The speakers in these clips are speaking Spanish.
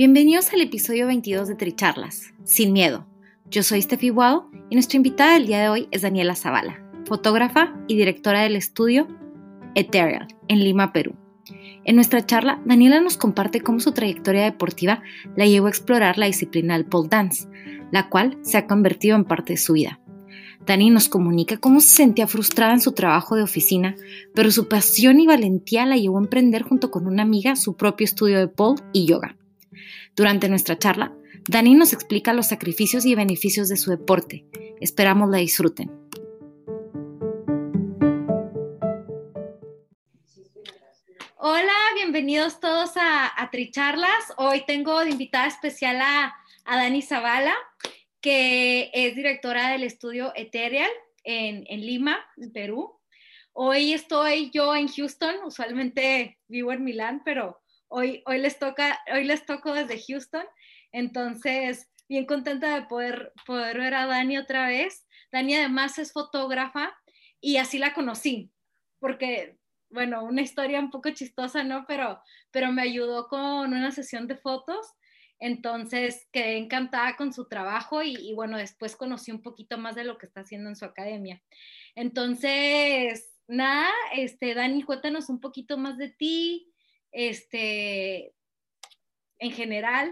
Bienvenidos al episodio 22 de Tricharlas, Sin Miedo. Yo soy Steffi Guado y nuestra invitada del día de hoy es Daniela Zavala, fotógrafa y directora del estudio Ethereal en Lima, Perú. En nuestra charla, Daniela nos comparte cómo su trayectoria deportiva la llevó a explorar la disciplina del pole dance, la cual se ha convertido en parte de su vida. Dani nos comunica cómo se sentía frustrada en su trabajo de oficina, pero su pasión y valentía la llevó a emprender junto con una amiga su propio estudio de pole y yoga. Durante nuestra charla, Dani nos explica los sacrificios y beneficios de su deporte. Esperamos la disfruten. Hola, bienvenidos todos a, Tricharlas. Hoy tengo de invitada especial a, Dani Zavala, que es directora del estudio Ethereal en, en Lima, en Perú. Hoy estoy yo en Houston, usualmente vivo en Milán, pero Hoy, les toca, hoy les toco desde Houston, entonces bien contenta de poder, poder ver a Dani otra vez. Dani además es fotógrafa y así la conocí, porque, bueno, una historia un poco chistosa, ¿no? Pero, pero me ayudó con una sesión de fotos, entonces quedé encantada con su trabajo y, y bueno, después conocí un poquito más de lo que está haciendo en su academia. Entonces, nada, este, Dani, cuéntanos un poquito más de ti, este, en general.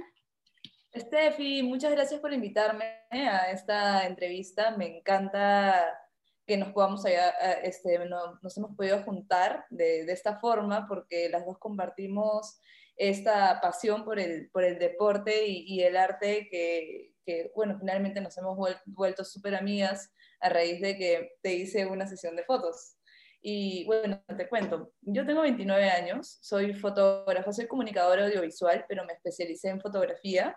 Steffi, muchas gracias por invitarme a esta entrevista. Me encanta que nos podamos este, nos hemos podido juntar de, de, esta forma porque las dos compartimos esta pasión por el, por el deporte y, y el arte que, que, bueno, finalmente nos hemos vuelto súper amigas a raíz de que te hice una sesión de fotos. Y bueno, te cuento, yo tengo 29 años, soy fotógrafa, soy comunicadora audiovisual, pero me especialicé en fotografía.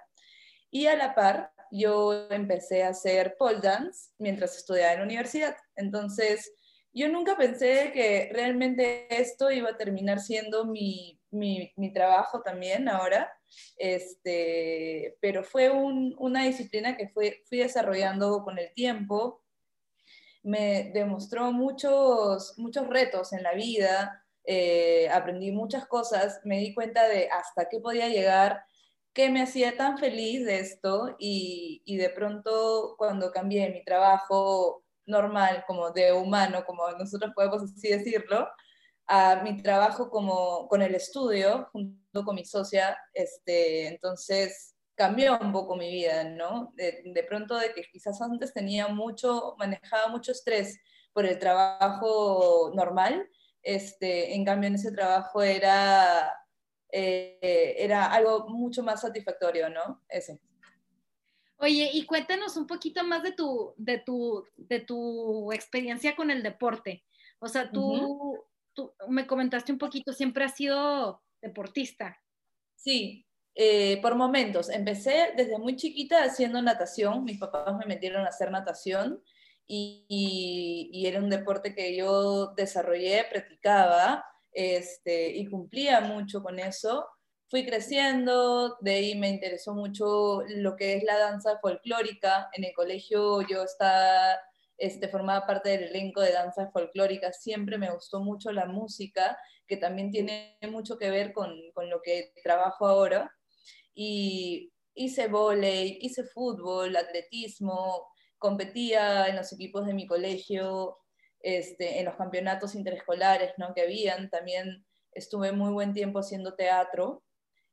Y a la par, yo empecé a hacer pole dance mientras estudiaba en la universidad. Entonces, yo nunca pensé que realmente esto iba a terminar siendo mi, mi, mi trabajo también ahora, este, pero fue un, una disciplina que fue, fui desarrollando con el tiempo me demostró muchos, muchos retos en la vida, eh, aprendí muchas cosas, me di cuenta de hasta qué podía llegar, qué me hacía tan feliz de esto y, y de pronto cuando cambié mi trabajo normal, como de humano, como nosotros podemos así decirlo, a mi trabajo como con el estudio, junto con mi socia, este, entonces cambió un poco mi vida, ¿no? De, pronto de que quizás antes tenía mucho, manejaba mucho estrés por el trabajo normal, este, en cambio en ese trabajo era, eh, era algo mucho más satisfactorio, ¿no? Ese. Oye, y cuéntanos un poquito más de tu, de tu, de tu experiencia con el deporte. O sea, tú, tú me comentaste un poquito, siempre has sido deportista. Sí, eh, por momentos. Empecé desde muy chiquita haciendo natación. Mis papás me metieron a hacer natación y, y, era un deporte que yo desarrollé, practicaba este, y cumplía mucho con eso. Fui creciendo, de ahí me interesó mucho lo que es la danza folclórica. En el colegio yo estaba, este, formaba parte del elenco de danza folclórica. Siempre me gustó mucho la música, que también tiene mucho que ver con, con lo que trabajo ahora y hice volei, hice fútbol, atletismo, competía en los equipos de mi colegio, este, en los campeonatos interescolares ¿no? que habían, también estuve muy buen tiempo haciendo teatro,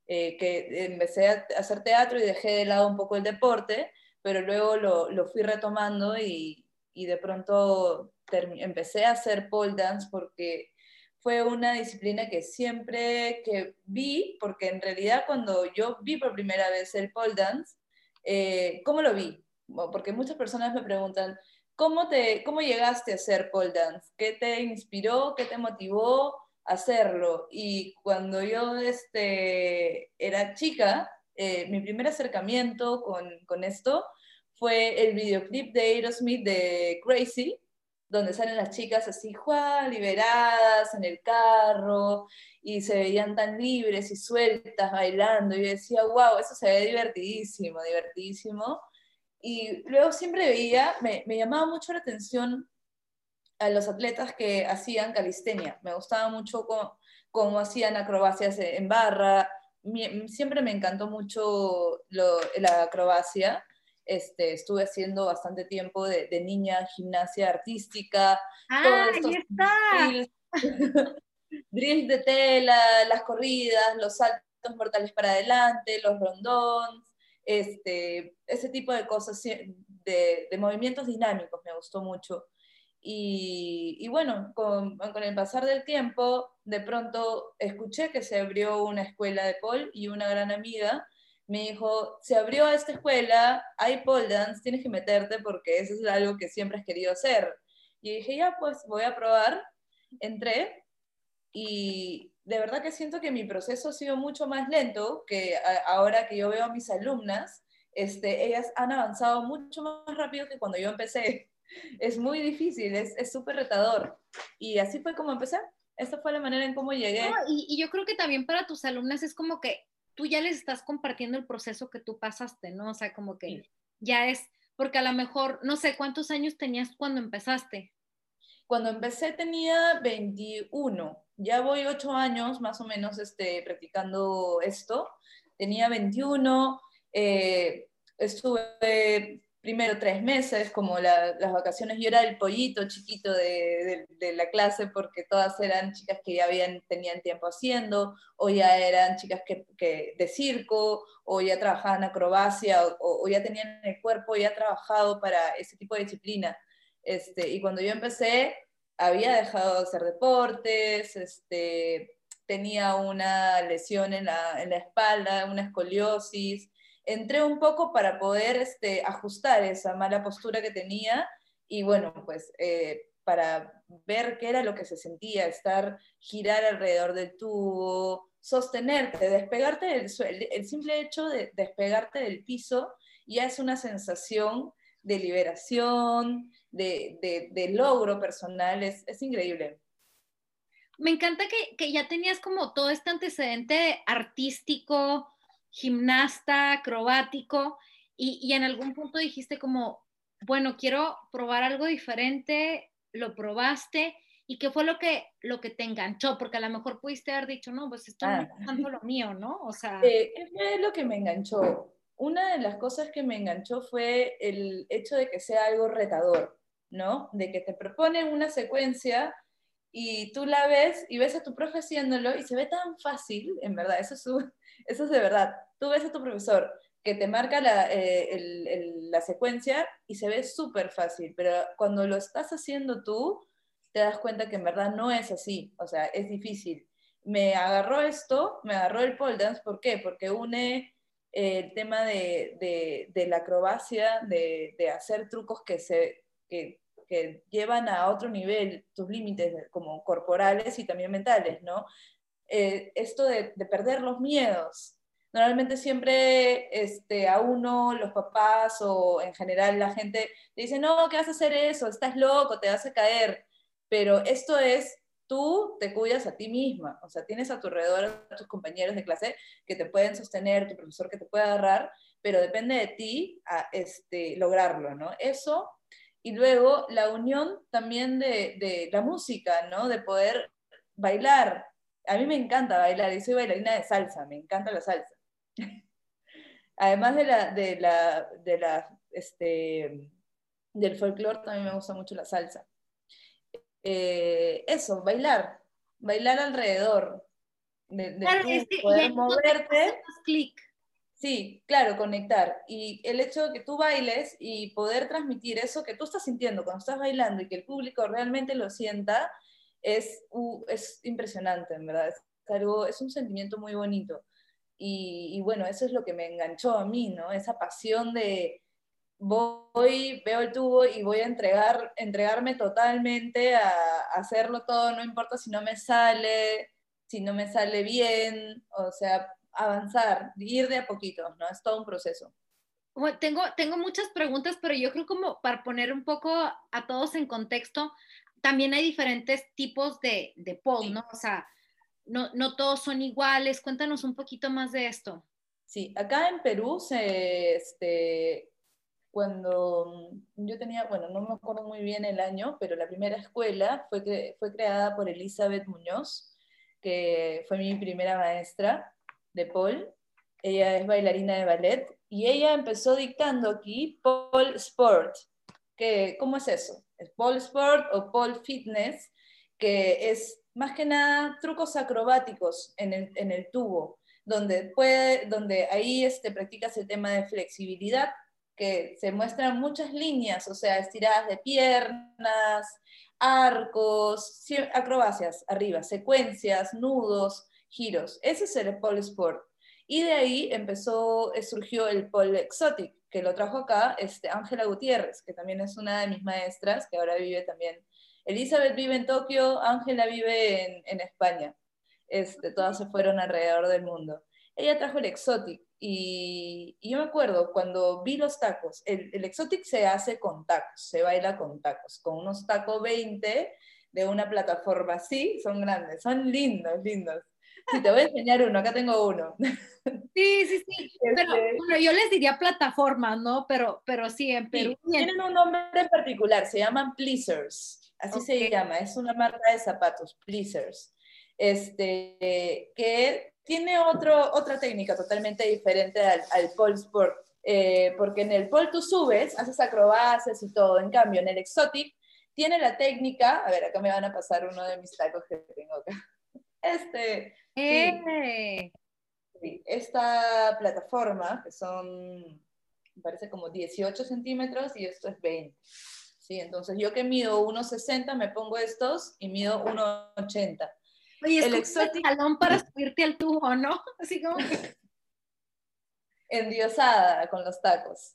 eh, que empecé a hacer teatro y dejé de lado un poco el deporte, pero luego lo, lo fui retomando y, y de pronto empecé a hacer pole dance porque fue una disciplina que siempre que vi, porque en realidad cuando yo vi por primera vez el pole dance, eh, ¿cómo lo vi? Porque muchas personas me preguntan, ¿cómo, te, ¿cómo llegaste a hacer pole dance? ¿Qué te inspiró? ¿Qué te motivó a hacerlo? Y cuando yo este, era chica, eh, mi primer acercamiento con, con esto fue el videoclip de Aerosmith de Crazy, donde salen las chicas así, ¡juá! liberadas en el carro, y se veían tan libres y sueltas bailando, y yo decía, wow, eso se ve divertidísimo, divertidísimo. Y luego siempre veía, me, me llamaba mucho la atención a los atletas que hacían calistenia, me gustaba mucho cómo, cómo hacían acrobacias en barra, siempre me encantó mucho la acrobacia, este, estuve haciendo bastante tiempo de, niña gimnasia artística. ¡Ah, ahí está! Drills, de tela, las corridas, los saltos mortales para adelante, los rondons, este, ese tipo de cosas, de, movimientos dinámicos me gustó mucho. Y, y bueno, con, con, el pasar del tiempo, de pronto escuché que se abrió una escuela de Paul y una gran amiga me dijo, se abrió esta escuela, hay pole dance, tienes que meterte porque eso es algo que siempre has querido hacer. Y dije, ya, pues voy a probar. Entré y de verdad que siento que mi proceso ha sido mucho más lento que ahora que yo veo a mis alumnas, este, ellas han avanzado mucho más rápido que cuando yo empecé. Es muy difícil, es súper retador. Y así fue como empecé. Esta fue la manera en cómo llegué. y, yo creo que también para tus alumnas es como que tú ya les estás compartiendo el proceso que tú pasaste, ¿no? O sea, como que ya es, porque a lo mejor, no sé, ¿cuántos años tenías cuando empezaste? Cuando empecé tenía 21, ya voy 8 años más o menos este, practicando esto. Tenía 21, eh, estuve primero tres meses, como las vacaciones, yo era el pollito chiquito de, la clase porque todas eran chicas que ya tenían tiempo haciendo, o ya eran chicas que, de circo, o ya trabajaban acrobacia, o, ya tenían el cuerpo ya trabajado para ese tipo de disciplina. Este, y cuando yo empecé, había dejado de hacer deportes, este, tenía una lesión en la, en la espalda, una escoliosis, entré un poco para poder este, ajustar esa mala postura que tenía y bueno, pues eh, para ver qué era lo que se sentía, estar, girar alrededor del tubo, sostenerte, despegarte del suelo, el simple hecho de despegarte del piso ya es una sensación de liberación, de, logro personal, es, es, increíble. Me encanta que, que ya tenías como todo este antecedente artístico, gimnasta, acrobático, y, en algún punto dijiste como, bueno, quiero probar algo diferente, lo probaste, y qué fue lo que, lo que te enganchó, porque a lo mejor pudiste haber dicho, no, pues esto no es ah. tanto lo mío, ¿no? O sea... Eh, ¿Qué fue lo que me enganchó? Una de las cosas que me enganchó fue el hecho de que sea algo retador, ¿no? De que te proponen una secuencia y tú la ves y ves a tu profe haciéndolo y se ve tan fácil, en verdad, eso es, eso es de verdad. Tú ves a tu profesor que te marca la, eh, la secuencia y se ve súper fácil, pero cuando lo estás haciendo tú, te das cuenta que en verdad no es así, o sea, es difícil. Me agarró esto, me agarró el pole dance, ¿por qué? Porque une eh, el tema de, de, de la acrobacia, de, de, hacer trucos que, se, que, que llevan a otro nivel tus límites como corporales y también mentales, ¿no? Eh, esto de, perder los miedos. Normalmente siempre este, a uno, los papás o en general la gente te dice, no, ¿qué vas a hacer eso? Estás loco, te vas a caer. Pero esto es, tú te cuidas a ti misma, o sea, tienes a tu alrededor a tus compañeros de clase que te pueden sostener, tu profesor que te puede agarrar, pero depende de ti a, este, lograrlo, ¿no? Eso, y luego la unión también de, de la música, ¿no? De poder bailar, a mí me encanta bailar y soy bailarina de salsa, me encanta la salsa. Además de la, de la, de la, este, del folclore, también me gusta mucho la salsa. Eh, eso, bailar, bailar alrededor, de, poder moverte. Clic. Sí, claro, conectar. Y el hecho de que tú bailes y poder transmitir eso que tú estás sintiendo cuando estás bailando y que el público realmente lo sienta, es, es impresionante, en verdad. Es, algo, es un sentimiento muy bonito. Y, y, bueno, eso es lo que me enganchó a mí, ¿no? Esa pasión de voy, veo el tubo y voy a entregar, entregarme totalmente a, a hacerlo todo, no importa si no me sale, si no me sale bien, o sea, avanzar, ir de a poquito, ¿no? Es todo un proceso. Bueno, tengo, tengo muchas preguntas, pero yo creo como para poner un poco a todos en contexto, también hay diferentes tipos de, de pole, ¿no? O sea, no, no todos son iguales. Cuéntanos un poquito más de esto. Sí, acá en Perú, se, este, cuando yo tenía, bueno, no me acuerdo muy bien el año, pero la primera escuela fue, fue creada por Elizabeth Muñoz, que fue mi primera maestra de Paul. Ella es bailarina de ballet y ella empezó dictando aquí Paul Sport. Que, ¿Cómo es eso? ¿Es Paul Sport o Paul Fitness? Que es más que nada trucos acrobáticos en el, en el tubo, donde, puede, donde ahí este, practicas el tema de flexibilidad, que se muestran muchas líneas, o sea, estiradas de piernas, arcos, acrobacias arriba, secuencias, nudos, giros. Ese es el pole sport. Y de ahí empezó, eh, surgió el pole exotic, que lo trajo acá este, Ángela Gutiérrez, que también es una de mis maestras, que ahora vive también. Elizabeth vive en Tokio, Ángela vive en, España. Este, todas se fueron alrededor del mundo. Ella trajo el exotic y, yo me acuerdo cuando vi los tacos, el, el, exotic se hace con tacos, se baila con tacos, con unos tacos 20 de una plataforma así, son grandes, son lindos, lindos. Sí, te voy a enseñar uno, acá tengo uno. Sí, sí, sí. Pero este bueno, yo les diría plataformas, ¿no? Pero, pero sí, en Perú. tienen un nombre en particular, se llaman Pleasers. Así se llama, es una marca de zapatos, Pleasers. Este, que tiene otro, otra técnica totalmente diferente al, al pole sport. Eh, porque en el pole tú subes, haces acrobacias y todo. En cambio, en el exotic tiene la técnica. A ver, acá me van a pasar uno de mis tacos que tengo acá. Este, ¡Eh! esta plataforma, que son, me parece como 18 centímetros y esto es 20. Sí, entonces yo que mido 1,60 me pongo estos y mido 1,80. Oye, el exótico salón para subirte al tubo, ¿no? Así como Endiosada con los tacos.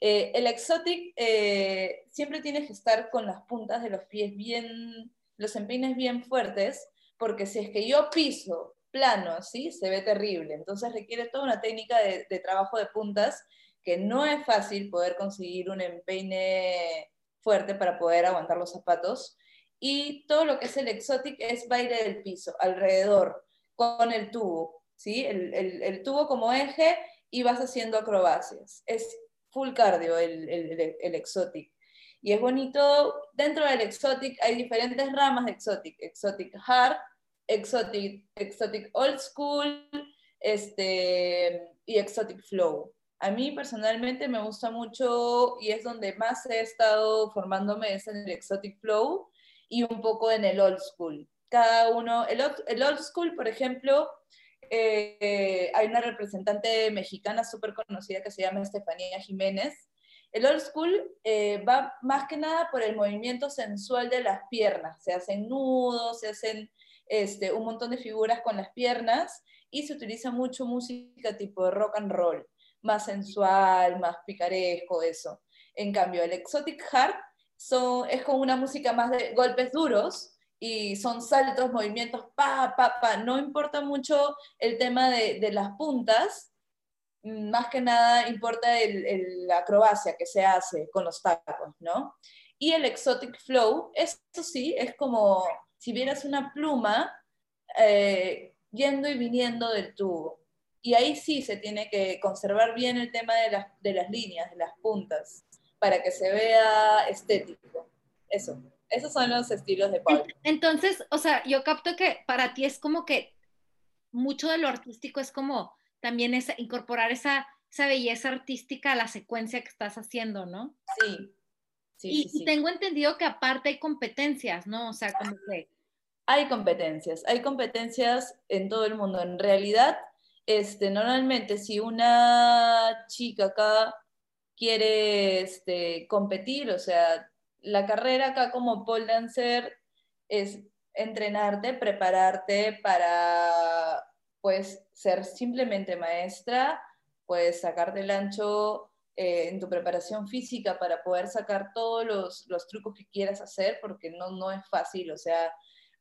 Eh, el exotic eh, siempre tienes que estar con las puntas de los pies bien, los empeines bien fuertes, porque si es que yo piso plano, ¿sí? Se ve terrible. Entonces requiere toda una técnica de, trabajo de puntas que no es fácil poder conseguir un empeine fuerte para poder aguantar los zapatos. Y todo lo que es el exotic es baile del piso, alrededor, con el tubo, ¿sí? El, tubo como eje y vas haciendo acrobacias. Es full cardio el, el, exotic. Y es bonito, dentro del exotic hay diferentes ramas de exotic. Exotic hard, Exotic, Exotic Old School este, y Exotic Flow. A mí personalmente me gusta mucho y es donde más he estado formándome es en el Exotic Flow y un poco en el Old School. Cada uno, el, el Old School, por ejemplo, eh, hay una representante mexicana súper conocida que se llama Estefanía Jiménez. El old school eh, va más que nada por el movimiento sensual de las piernas. Se hacen nudos, se hacen este, un montón de figuras con las piernas y se utiliza mucho música tipo rock and roll, más sensual, más picaresco, eso. En cambio, el Exotic Heart son, es como una música más de golpes duros y son saltos, movimientos, pa, pa, pa. No importa mucho el tema de las puntas, más que nada importa el, la acrobacia que se hace con los tacos, ¿no? Y el Exotic Flow, esto sí, es como si vieras una pluma eh, yendo y viniendo del tubo. Y ahí sí se tiene que conservar bien el tema de las, de las líneas, de las puntas, para que se vea estético. Eso, esos son los estilos de Paul. Entonces, o sea, yo capto que para ti es como que mucho de lo artístico es como también es incorporar esa, esa belleza artística a la secuencia que estás haciendo, ¿no? Sí. Sí, y, tengo entendido que aparte hay competencias, ¿no? O sea, como que hay competencias, hay competencias en todo el mundo. En realidad, este, normalmente si una chica acá quiere este, competir, o sea, la carrera acá como pole dancer es entrenarte, prepararte para pues ser simplemente maestra, pues sacarte el ancho eh, en tu preparación física para poder sacar todos los, los, trucos que quieras hacer, porque no, no es fácil, o sea,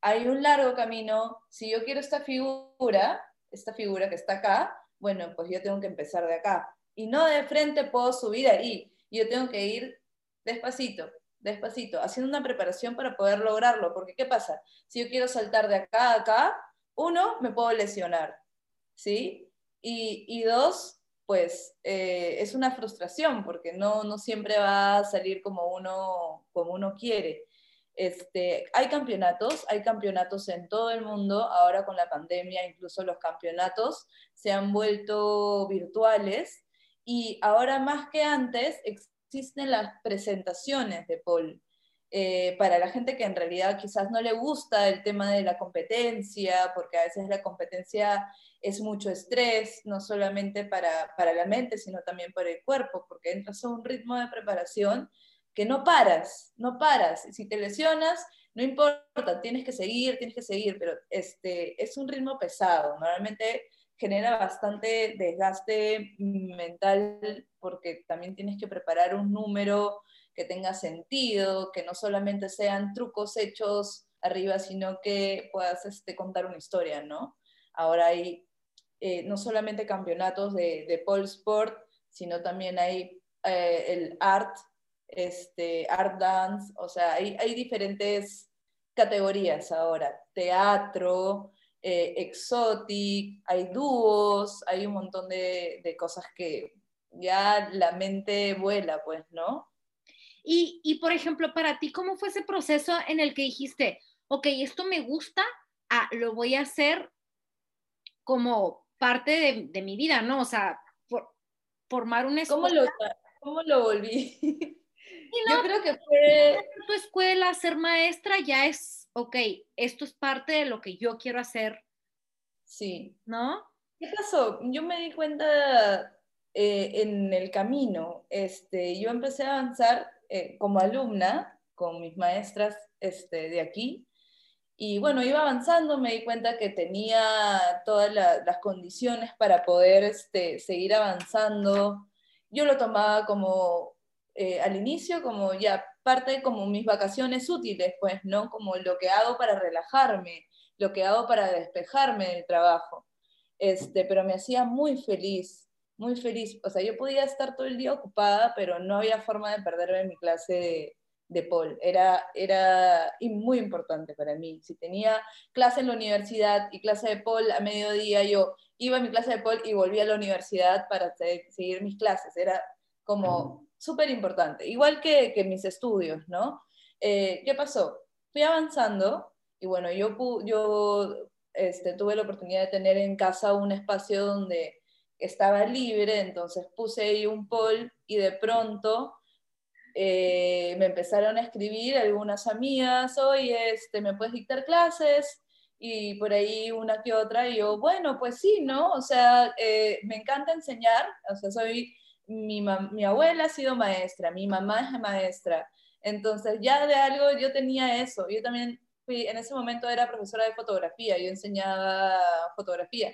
hay un largo camino. Si yo quiero esta figura, esta figura que está acá, bueno, pues yo tengo que empezar de acá. Y no de frente puedo subir ahí, yo tengo que ir despacito, despacito, haciendo una preparación para poder lograrlo, porque ¿qué pasa? Si yo quiero saltar de acá a acá, uno, me puedo lesionar, ¿sí? Y, y dos, pues eh, es una frustración, porque no, no siempre va a salir como uno, como uno quiere. Este, hay campeonatos, hay campeonatos en todo el mundo, ahora con la pandemia incluso los campeonatos se han vuelto virtuales y ahora más que antes existen las presentaciones de Paul. Eh, para la gente que en realidad quizás no le gusta el tema de la competencia, porque a veces la competencia es mucho estrés, no solamente para, para la mente, sino también para el cuerpo, porque entras a un ritmo de preparación que no paras, no paras. Si te lesionas, no importa, tienes que seguir, tienes que seguir, pero este, es un ritmo pesado. Normalmente genera bastante desgaste mental porque también tienes que preparar un número que tenga sentido, que no solamente sean trucos hechos arriba, sino que puedas este, contar una historia, ¿no? Ahora hay eh, no solamente campeonatos de, de pole sport, sino también hay eh, el art, este, art dance, o sea, hay, diferentes categorías ahora, teatro, eh, exotic, hay dúos, hay un montón de, de, cosas que ya la mente vuela, pues, ¿no? Y, y, por ejemplo, para ti, ¿cómo fue ese proceso en el que dijiste, ok, esto me gusta, ah, lo voy a hacer como parte de, de mi vida, ¿no? O sea, por, formar una escuela. ¿Cómo lo, cómo lo volví? no, Yo creo que fue... Tu escuela, ser maestra, ya es ok, esto es parte de lo que yo quiero hacer. Sí. ¿No? ¿Qué pasó? Yo me di cuenta eh, en el camino. Este, yo empecé a avanzar eh, como alumna con mis maestras este, de aquí. Y bueno, iba avanzando, me di cuenta que tenía todas las condiciones para poder este, seguir avanzando. Yo lo tomaba como eh, al inicio como ya parte como mis vacaciones útiles, pues, ¿no? Como lo que hago para relajarme, lo que hago para despejarme del trabajo. Este, pero me hacía muy feliz, muy feliz. O sea, yo podía estar todo el día ocupada, pero no había forma de perderme mi clase de, de Paul. Era, era muy importante para mí. Si tenía clase en la universidad y clase de Paul a mediodía, yo iba a mi clase de Paul y volvía a la universidad para seguir mis clases. Era como súper importante, igual que, que, mis estudios, ¿no? Eh, ¿Qué pasó? Fui avanzando y bueno, yo, yo este, tuve la oportunidad de tener en casa un espacio donde estaba libre, entonces puse ahí un poll y de pronto eh, me empezaron a escribir algunas amigas, oye, este, ¿me puedes dictar clases? Y por ahí una que otra, y yo, bueno, pues sí, ¿no? O sea, eh, me encanta enseñar, o sea, soy mi, mi abuela ha sido maestra, mi mamá es maestra, entonces ya de algo yo tenía eso. Yo también fui, en ese momento era profesora de fotografía, yo enseñaba fotografía.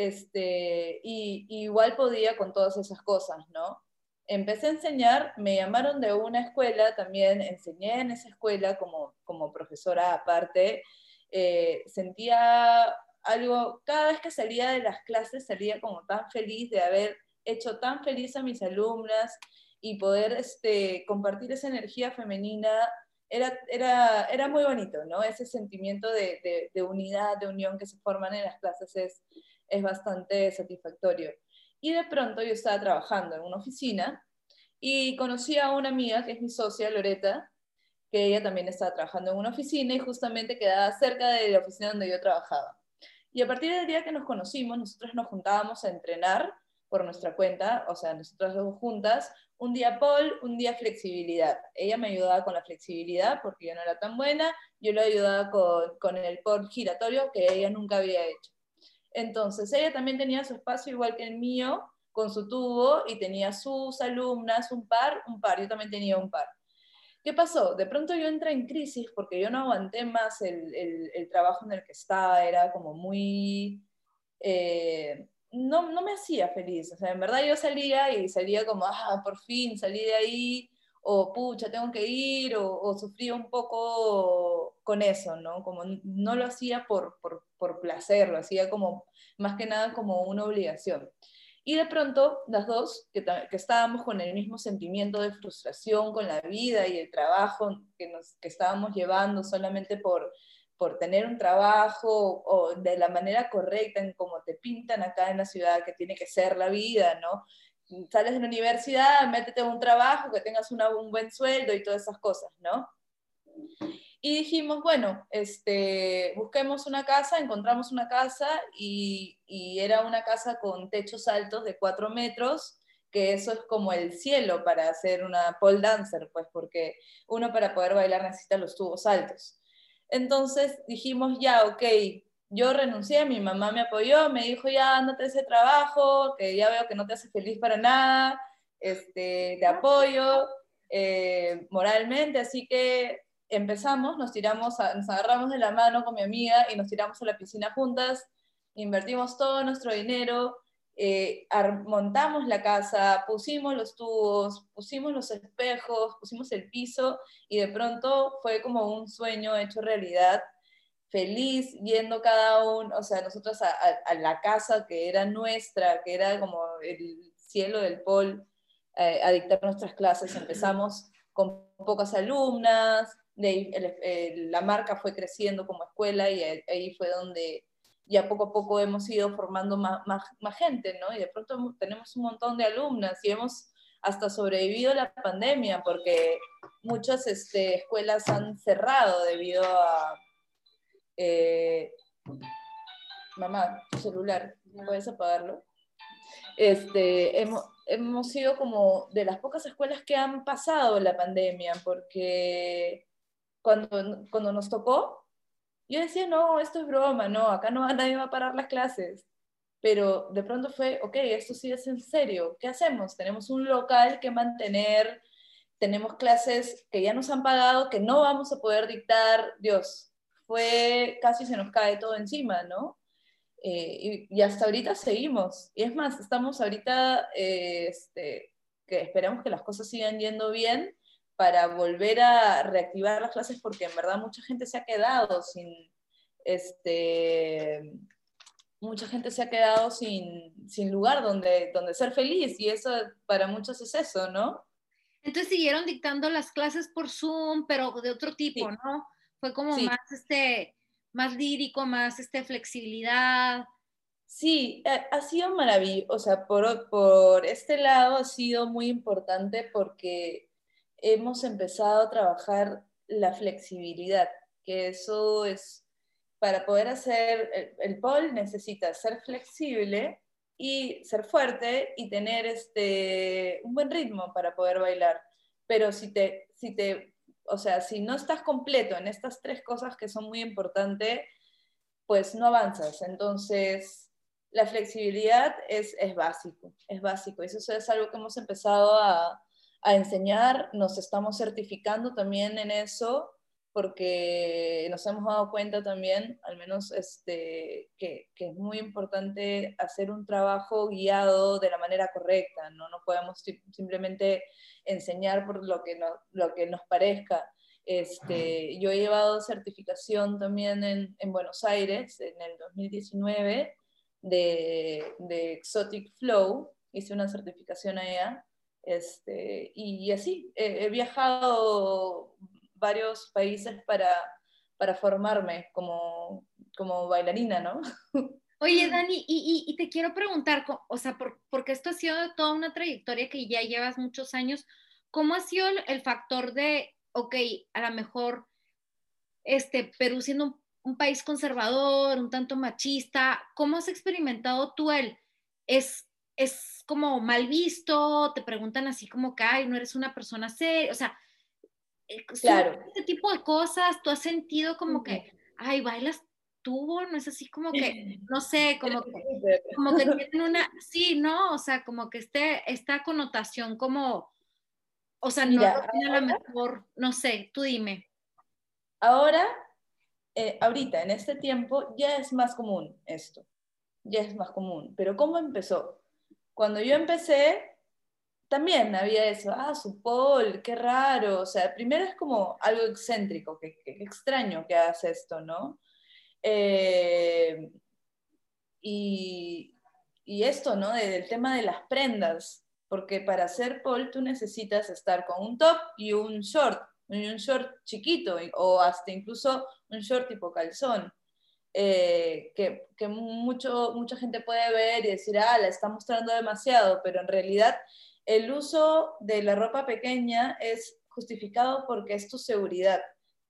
Este, y, igual podía con todas esas cosas, ¿no? Empecé a enseñar, me llamaron de una escuela, también enseñé en esa escuela como, como profesora aparte. Eh, sentía algo, cada vez que salía de las clases salía como tan feliz de haber hecho tan feliz a mis alumnas y poder este, compartir esa energía femenina era, era, era muy bonito, ¿no? Ese sentimiento de, de, unidad, de unión que se forman en las clases es, es bastante satisfactorio. Y de pronto yo estaba trabajando en una oficina y conocí a una amiga que es mi socia, Loreta, que ella también estaba trabajando en una oficina y justamente quedaba cerca de la oficina donde yo trabajaba. Y a partir del día que nos conocimos, nosotros nos juntábamos a entrenar por nuestra cuenta, o sea, nosotras dos juntas, un día Paul, un día flexibilidad. Ella me ayudaba con la flexibilidad porque yo no era tan buena, yo le ayudaba con, con el Paul giratorio que ella nunca había hecho. Entonces, ella también tenía su espacio igual que el mío, con su tubo, y tenía sus alumnas, un par, un par, yo también tenía un par. ¿Qué pasó? De pronto yo entré en crisis porque yo no aguanté más el, el, trabajo en el que estaba, era como muy... Eh, no, no me hacía feliz, o sea, en verdad yo salía y salía como, ah, por fin salí de ahí, o pucha, tengo que ir, o, sufría un poco con eso, ¿no? Como no lo hacía por, por, por placer, lo hacía como, más que nada como una obligación. Y de pronto, las dos, que, que, estábamos con el mismo sentimiento de frustración con la vida y el trabajo que, nos, que estábamos llevando solamente por, por tener un trabajo o de la manera correcta, en como te pintan acá en la ciudad, que tiene que ser la vida, ¿no? Sales de la universidad, métete un trabajo, que tengas una, un buen sueldo y todas esas cosas, ¿no? Y dijimos, bueno, este, busquemos una casa, encontramos una casa y, era una casa con techos altos de cuatro metros, que eso es como el cielo para hacer una pole dancer, pues porque uno para poder bailar necesita los tubos altos. Entonces dijimos, ya, ok, yo renuncié, mi mamá me apoyó, me dijo, ya, andate ese trabajo, que ya veo que no te hace feliz para nada, este, te apoyo eh, moralmente, así que empezamos, nos tiramos, nos agarramos de la mano con mi amiga y nos tiramos a la piscina juntas, invertimos todo nuestro dinero, eh, montamos la casa, pusimos los tubos, pusimos los espejos, pusimos el piso y de pronto fue como un sueño hecho realidad, feliz viendo cada uno, o sea, nosotros a, la casa que era nuestra, que era como el cielo del pol, eh, a dictar nuestras clases. Empezamos con pocas alumnas, la marca fue creciendo como escuela y ahí fue donde ya poco a poco hemos ido formando más, más, gente, ¿no? Y de pronto tenemos un montón de alumnas y hemos hasta sobrevivido la pandemia porque muchas este, escuelas han cerrado debido a... Eh, mamá, tu celular, ¿puedes apagarlo? Este, hemos, hemos sido como de las pocas escuelas que han pasado la pandemia porque cuando, cuando nos tocó, yo decía, no, esto es broma, no, acá no nadie va a parar las clases. Pero de pronto fue, ok, esto sí es en serio, ¿qué hacemos? Tenemos un local que mantener, tenemos clases que ya nos han pagado, que no vamos a poder dictar, Dios, fue casi se nos cae todo encima, ¿no? Eh, y, hasta ahorita seguimos. Y es más, estamos ahorita, eh, este, que esperamos que las cosas sigan yendo bien, para volver a reactivar las clases porque en verdad mucha gente se ha quedado sin, este, mucha gente se ha quedado sin, sin lugar donde, donde ser feliz y eso para muchos es eso, ¿no? Entonces siguieron dictando las clases por Zoom, pero de otro tipo, ¿no? Fue como más, este, más lírico, más este, flexibilidad. Sí, ha sido maravilloso, o sea, por, por este lado ha sido muy importante porque hemos empezado a trabajar la flexibilidad, que eso es, para poder hacer el, el pole necesitas ser flexible y ser fuerte y tener este, un buen ritmo para poder bailar. Pero si te, si te, o sea, si no estás completo en estas tres cosas que son muy importantes, pues no avanzas. Entonces, la flexibilidad es, es básico, es básico. Eso es algo que hemos empezado a, a enseñar, nos estamos certificando también en eso porque nos hemos dado cuenta también, al menos este, que, es muy importante hacer un trabajo guiado de la manera correcta, no, no podemos simplemente enseñar por lo que, lo que nos parezca. Este, yo he llevado certificación también en, en Buenos Aires en el 2019 de, de Exotic Flow, hice una certificación allá este, y así, he, viajado varios países para, para formarme como, como bailarina, ¿no? Oye, Dani, y, y, te quiero preguntar, o sea, por, porque esto ha sido toda una trayectoria que ya llevas muchos años, ¿cómo ha sido el, factor de, ok, a lo mejor, este, Perú siendo un, un, país conservador, un tanto machista, ¿cómo has experimentado tú él? ¿Es, es como mal visto, te preguntan así como que, ay, no eres una persona seria, o sea, claro. este tipo de cosas, tú has sentido como que, ay, bailas tubo, no es así como que, no sé, como que, como que tienen una, sí, ¿no? O sea, como que este, esta connotación como, o sea, no tiene la mejor, no sé, tú dime. Ahora, eh, ahorita, en este tiempo, ya es más común esto, ya es más común, pero ¿cómo empezó? Cuando yo empecé, también había eso, ah, su Paul, qué raro, o sea, primero es como algo excéntrico, que, extraño que hace esto, ¿no? Eh, y, y, esto, ¿no? Del tema de las prendas, porque para hacer Paul tú necesitas estar con un top y un short, y un short chiquito, o hasta incluso un short tipo calzón. Eh, que, que mucho, mucha gente puede ver y decir, ah, la está mostrando demasiado, pero en realidad el uso de la ropa pequeña es justificado porque es tu seguridad.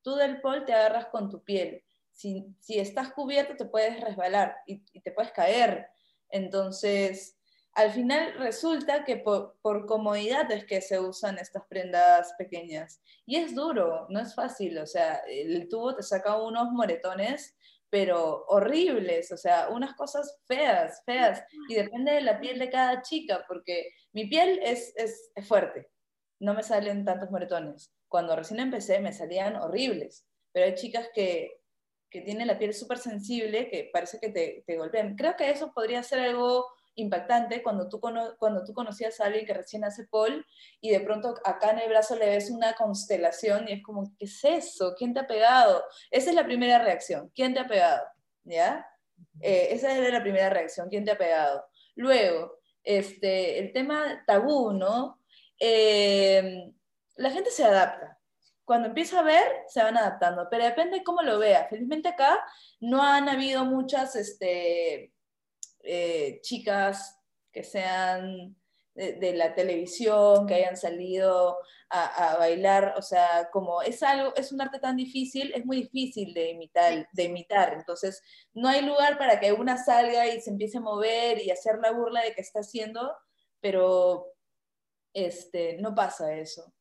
Tú del pol te agarras con tu piel. Si, estás cubierto te puedes resbalar y, te puedes caer. Entonces, al final resulta que por, por, comodidad es que se usan estas prendas pequeñas. Y es duro, no es fácil. O sea, el tubo te saca unos moretones pero horribles, o sea, unas cosas feas, feas, y depende de la piel de cada chica, porque mi piel es, es, fuerte, no me salen tantos moretones. Cuando recién empecé me salían horribles, pero hay chicas que, que tienen la piel súper sensible, que parece que te, te golpean. Creo que eso podría ser algo impactante cuando tú, cuando tú conocías a alguien que recién hace pol y de pronto acá en el brazo le ves una constelación y es como, ¿qué es eso? ¿Quién te ha pegado? Esa es la primera reacción, ¿quién te ha pegado? ¿Ya? Eh, esa es la primera reacción, ¿quién te ha pegado? Luego, este, el tema tabú, ¿no? Eh, la gente se adapta. Cuando empieza a ver, se van adaptando, pero depende de cómo lo vea. Felizmente acá no han habido muchas, este, eh, chicas que sean de, la televisión, que hayan salido a, bailar, o sea, como es algo, es un arte tan difícil, es muy difícil de imitar, de imitar, entonces no hay lugar para que una salga y se empiece a mover y hacer la burla de que está haciendo, pero este, no pasa eso.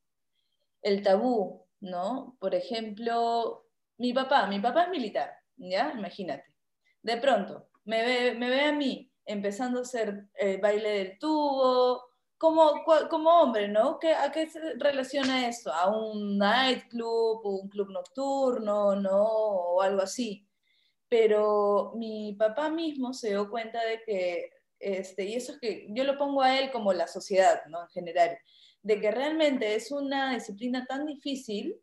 El tabú, ¿no? Por ejemplo, mi papá, mi papá es militar, ¿ya? Imagínate. De pronto, me ve, a mí empezando a hacer el baile del tubo, como, como hombre, ¿no? ¿A qué se relaciona eso? ¿A un nightclub, un club nocturno, ¿no? O algo así. Pero mi papá mismo se dio cuenta de que, este, y eso es que yo lo pongo a él como la sociedad, ¿no? En general, de que realmente es una disciplina tan difícil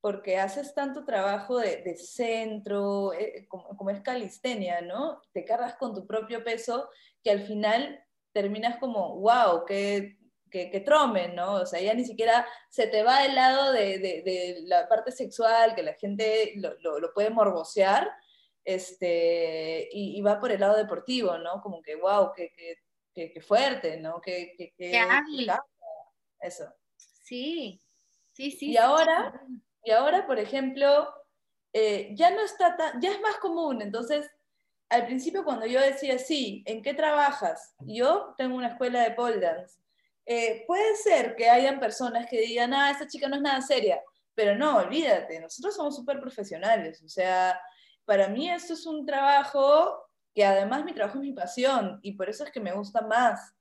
porque haces tanto trabajo de, centro, eh, como, es calistenia, ¿no? Te cargas con tu propio peso que al final terminas como, wow, qué, qué, trome, ¿no? O sea, ya ni siquiera se te va del lado de, la parte sexual, que la gente lo, puede morbosear, este, y, va por el lado deportivo, ¿no? Como que, wow, qué, qué, fuerte, ¿no? Qué, qué, qué, Eso. Sí, sí, sí. Y ahora y ahora, por ejemplo, eh, ya no está tan, ya es más común. Entonces, al principio cuando yo decía, sí, ¿en qué trabajas? Yo tengo una escuela de pole dance. Eh, puede ser que hayan personas que digan, ah, esta chica no es nada seria, pero no, olvídate, nosotros somos súper profesionales. O sea, para mí esto es un trabajo que además mi trabajo es mi pasión y por eso es que me gusta más.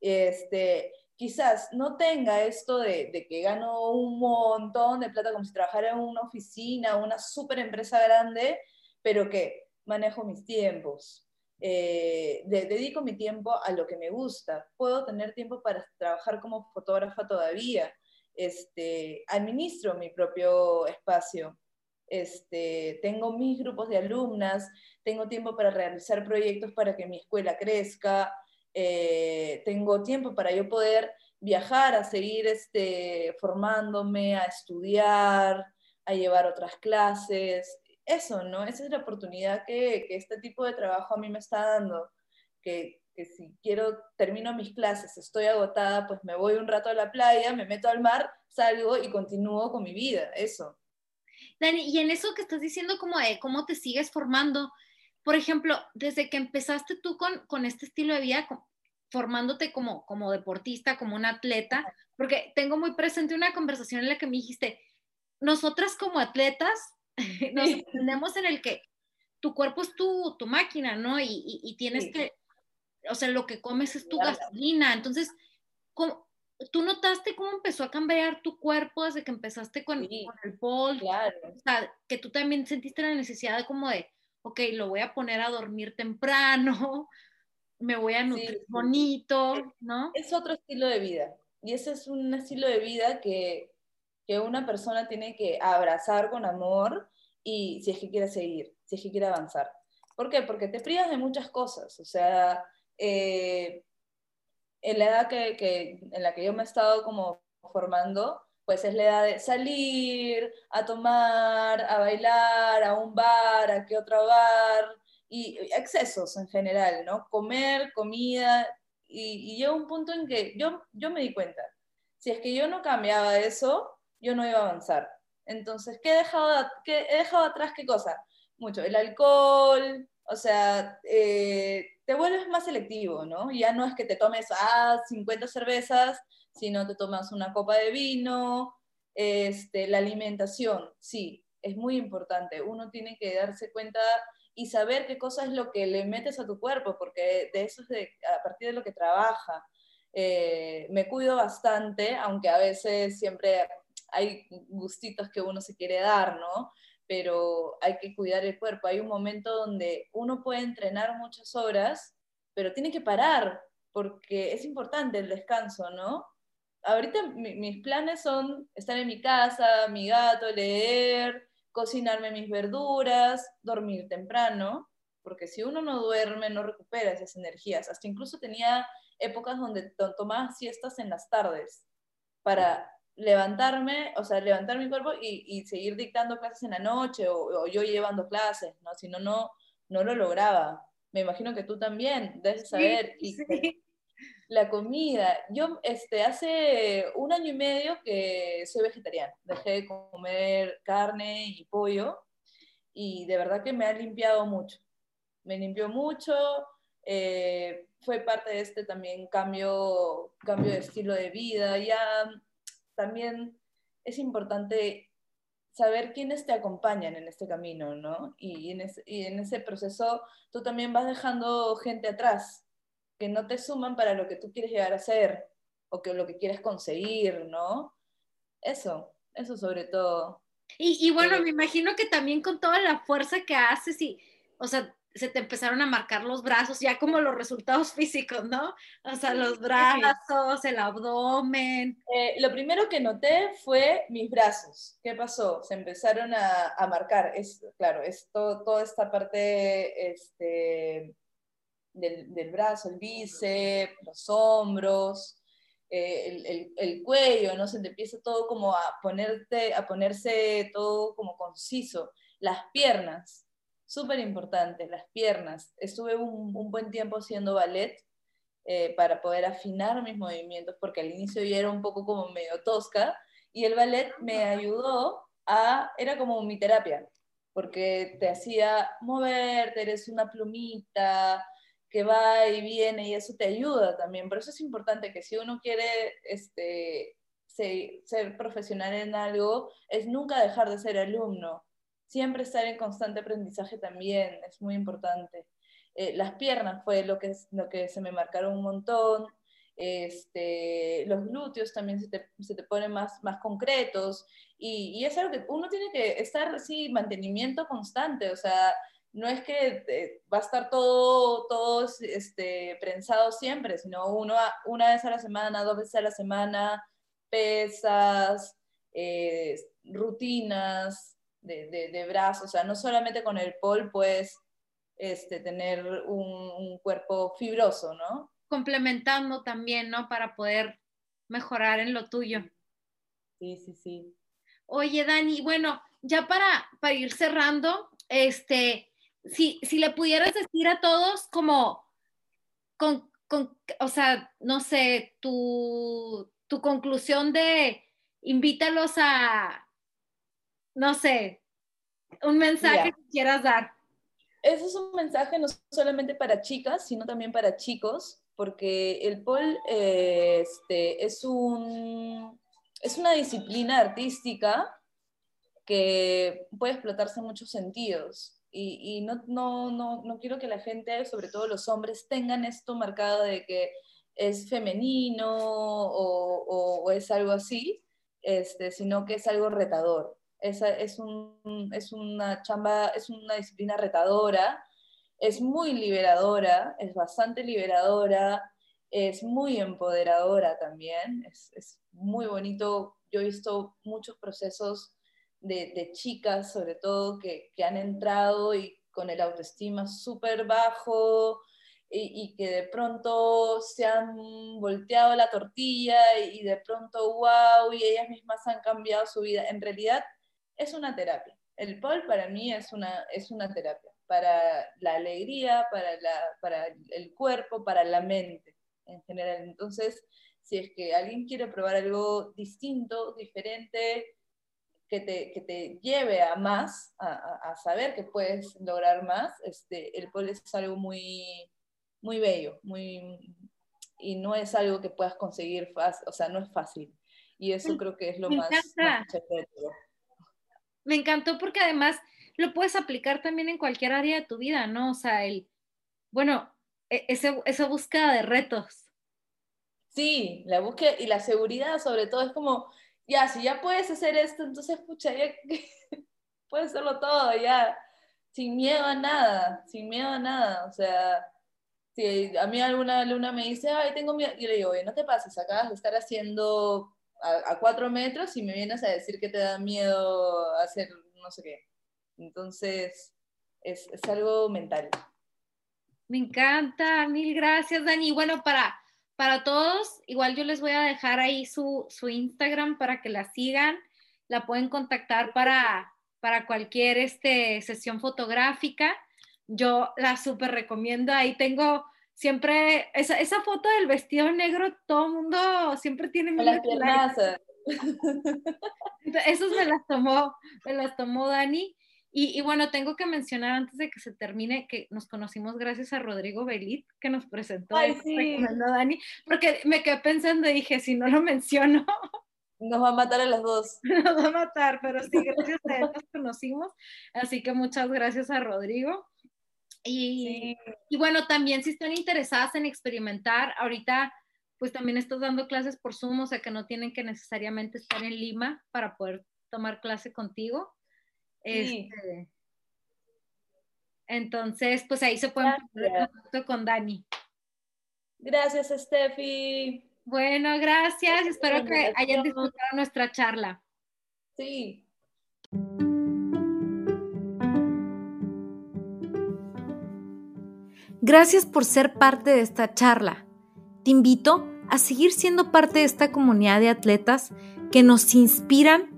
Este, quizás no tenga esto de, que gano un montón de plata como si trabajara en una oficina, una super empresa grande, pero que manejo mis tiempos. Eh, dedico mi tiempo a lo que me gusta. Puedo tener tiempo para trabajar como fotógrafa todavía. Este, administro mi propio espacio. Este, tengo mis grupos de alumnas, tengo tiempo para realizar proyectos para que mi escuela crezca, eh, tengo tiempo para yo poder viajar, a seguir este, formándome, a estudiar, a llevar otras clases. Eso, ¿no? Esa es la oportunidad que, este tipo de trabajo a mí me está dando, que, si quiero, termino mis clases, estoy agotada, pues me voy un rato a la playa, me meto al mar, salgo y continúo con mi vida, eso. Dani, y en eso que estás diciendo como de cómo te sigues formando, por ejemplo, desde que empezaste tú con, con este estilo de vida, formándote como, como deportista, como un atleta, porque tengo muy presente una conversación en la que me dijiste, nosotras como atletas nos entendemos en el que tu cuerpo es tu, tu máquina, ¿no? Y, tienes que, o sea, lo que comes es tu gasolina. Entonces, ¿tú notaste cómo empezó a cambiar tu cuerpo desde que empezaste con, el pol? Claro. O sea, que tú también sentiste la necesidad de como de, ok, lo voy a poner a dormir temprano, me voy a nutrir bonito, ¿no? Es otro estilo de vida. Y ese es un estilo de vida que, que una persona tiene que abrazar con amor y si es que quiere seguir, si es que quiere avanzar. ¿Por qué? Porque te privas de muchas cosas. O sea, eh, en la edad que, que, en la que yo me he estado como formando, pues es la edad de salir, a tomar, a bailar, a un bar, a qué otro bar, y excesos en general, ¿no? Comer, comida, y, y llega un punto en que yo, yo me di cuenta, si es que yo no cambiaba eso, yo no iba a avanzar. Entonces, ¿qué he dejado, qué, he dejado atrás? ¿Qué cosa? Mucho, el alcohol, o sea, eh, te vuelves más selectivo, ¿no? Ya no es que te tomes, ah, 50 cervezas, sino te tomas una copa de vino, este, la alimentación, sí, es muy importante. Uno tiene que darse cuenta y saber qué cosa es lo que le metes a tu cuerpo, porque de eso es de, a partir de lo que trabaja. Eh, me cuido bastante, aunque a veces siempre hay gustitos que uno se quiere dar, ¿no? Pero hay que cuidar el cuerpo. Hay un momento donde uno puede entrenar muchas horas, pero tiene que parar, porque es importante el descanso, ¿no? Ahorita mis planes son estar en mi casa, mi gato, leer, cocinarme mis verduras, dormir temprano, porque si uno no duerme, no recupera esas energías. Hasta incluso tenía épocas donde tomaba siestas en las tardes para levantarme, o sea, levantar mi cuerpo y, seguir dictando clases en la noche o, yo llevando clases, ¿no? Si no, no, no lo lograba. Me imagino que tú también debes saber. y La comida. Yo este, hace un año y medio que soy vegetariana. Dejé de comer carne y pollo y de verdad que me ha limpiado mucho. Me limpió mucho. Eh, fue parte de este también cambio, cambio de estilo de vida. Ya también es importante saber quiénes te acompañan en este camino, ¿no? Y en, ese, proceso tú también vas dejando gente atrás, que no te suman para lo que tú quieres llegar a ser o que lo que quieres conseguir, ¿no? Eso, eso sobre todo. Y, bueno, eh, me imagino que también con toda la fuerza que haces y, o sea, se te empezaron a marcar los brazos, ya como los resultados físicos, ¿no? O sea, los brazos, el abdomen. Eh, lo primero que noté fue mis brazos. ¿Qué pasó? Se empezaron a, a marcar. Es, claro, es toda esta parte este, del, del, brazo, el bíceps, los hombros, eh, el, el, el, cuello, ¿no? Se te empieza todo como a, ponerte, a ponerse todo como conciso. Las piernas súper importante, las piernas. Estuve un, buen tiempo haciendo ballet eh, para poder afinar mis movimientos, porque al inicio yo era un poco como medio tosca, y el ballet me ayudó a, era como mi terapia, porque te hacía moverte, eres una plumita que va y viene y eso te ayuda también. Por eso es importante que si uno quiere este, ser profesional en algo, es nunca dejar de ser alumno siempre estar en constante aprendizaje también es muy importante. Eh, las piernas fue lo que, lo que se me marcaron un montón. Este, los glúteos también se te, se te ponen más, más concretos y, y, es algo que uno tiene que estar así, mantenimiento constante, o sea, no es que eh, va a estar todo, todo este, prensado siempre, sino uno una vez a la semana, dos veces a la semana, pesas, eh, rutinas, de, de, brazos, o sea, no solamente con el pol puedes este, tener un, cuerpo fibroso, ¿no? Complementando también, ¿no? Para poder mejorar en lo tuyo. Sí, sí, sí. Oye, Dani, bueno, ya para, para ir cerrando, este, si, si le pudieras decir a todos como, con, con, o sea, no sé, tu, tu conclusión de invítalos a, no sé, un mensaje que quieras dar. Ese es un mensaje no solamente para chicas, sino también para chicos, porque el pole este, es, un, es una disciplina artística que puede explotarse en muchos sentidos. Y, no, no, no, no quiero que la gente, sobre todo los hombres, tengan esto marcado de que es femenino o, es algo así, este, sino que es algo retador. Es, es, un, es una chamba, es una disciplina retadora, es muy liberadora, es bastante liberadora, es muy empoderadora también, es, es muy bonito. Yo he visto muchos procesos de, chicas, sobre todo, que, han entrado y con el autoestima súper bajo y, que de pronto se han volteado la tortilla y, de pronto, wow, y ellas mismas han cambiado su vida. En realidad es una terapia. El pol para mí es una, es una terapia, para la alegría, para, la, para el cuerpo, para la mente en general. Entonces, si es que alguien quiere probar algo distinto, diferente, que te, que te lleve a más, a, a, saber que puedes lograr más, este, el pole es algo muy, muy bello, muy, y no es algo que puedas conseguir fácil, o sea, no es fácil. Y eso creo que es lo más, más Me encantó porque además lo puedes aplicar también en cualquier área de tu vida, ¿no? O sea, el, bueno, e, ese, esa búsqueda de retos. Sí, la búsqueda y la seguridad sobre todo es como, ya, si ya puedes hacer esto, entonces, pucha, ya puedes hacerlo todo, ya, sin miedo a nada, sin miedo a nada, o sea, si a mí alguna alumna me dice, ay, tengo miedo, yo le digo, oye, no te pases, acabas de estar haciendo a, cuatro metros y me vienes a decir que te da miedo hacer no sé qué. Entonces, es, es algo mental. Me encanta, mil gracias, Dani. Bueno, para para todos, igual yo les voy a dejar ahí su, su Instagram para que la sigan. La pueden contactar para, para cualquier este, sesión fotográfica. Yo la súper recomiendo. Ahí tengo siempre esa, esa, foto del vestido negro, todo el mundo siempre tiene las piernas. Esos me las tomó, me las tomó Dani. Y, bueno, tengo que mencionar antes de que se termine que nos conocimos gracias a Rodrigo Belit, que nos presentó, Ay, sí. Dani, porque me quedé pensando y dije, si no lo menciono. Nos va a matar a las dos. Nos va a matar, pero sí, gracias a él nos conocimos. Así que muchas gracias a Rodrigo. Y, y bueno, también si están interesadas en experimentar, ahorita pues también estás dando clases por Zoom, o sea que no tienen que necesariamente estar en Lima para poder tomar clase contigo. Este, entonces, pues ahí se pueden poner en contacto con Dani. Gracias, Steffi. Bueno, gracias. Espero que hayan disfrutado nuestra charla. Sí. Gracias por ser parte de esta charla. Te invito a seguir siendo parte de esta comunidad de atletas que nos inspiran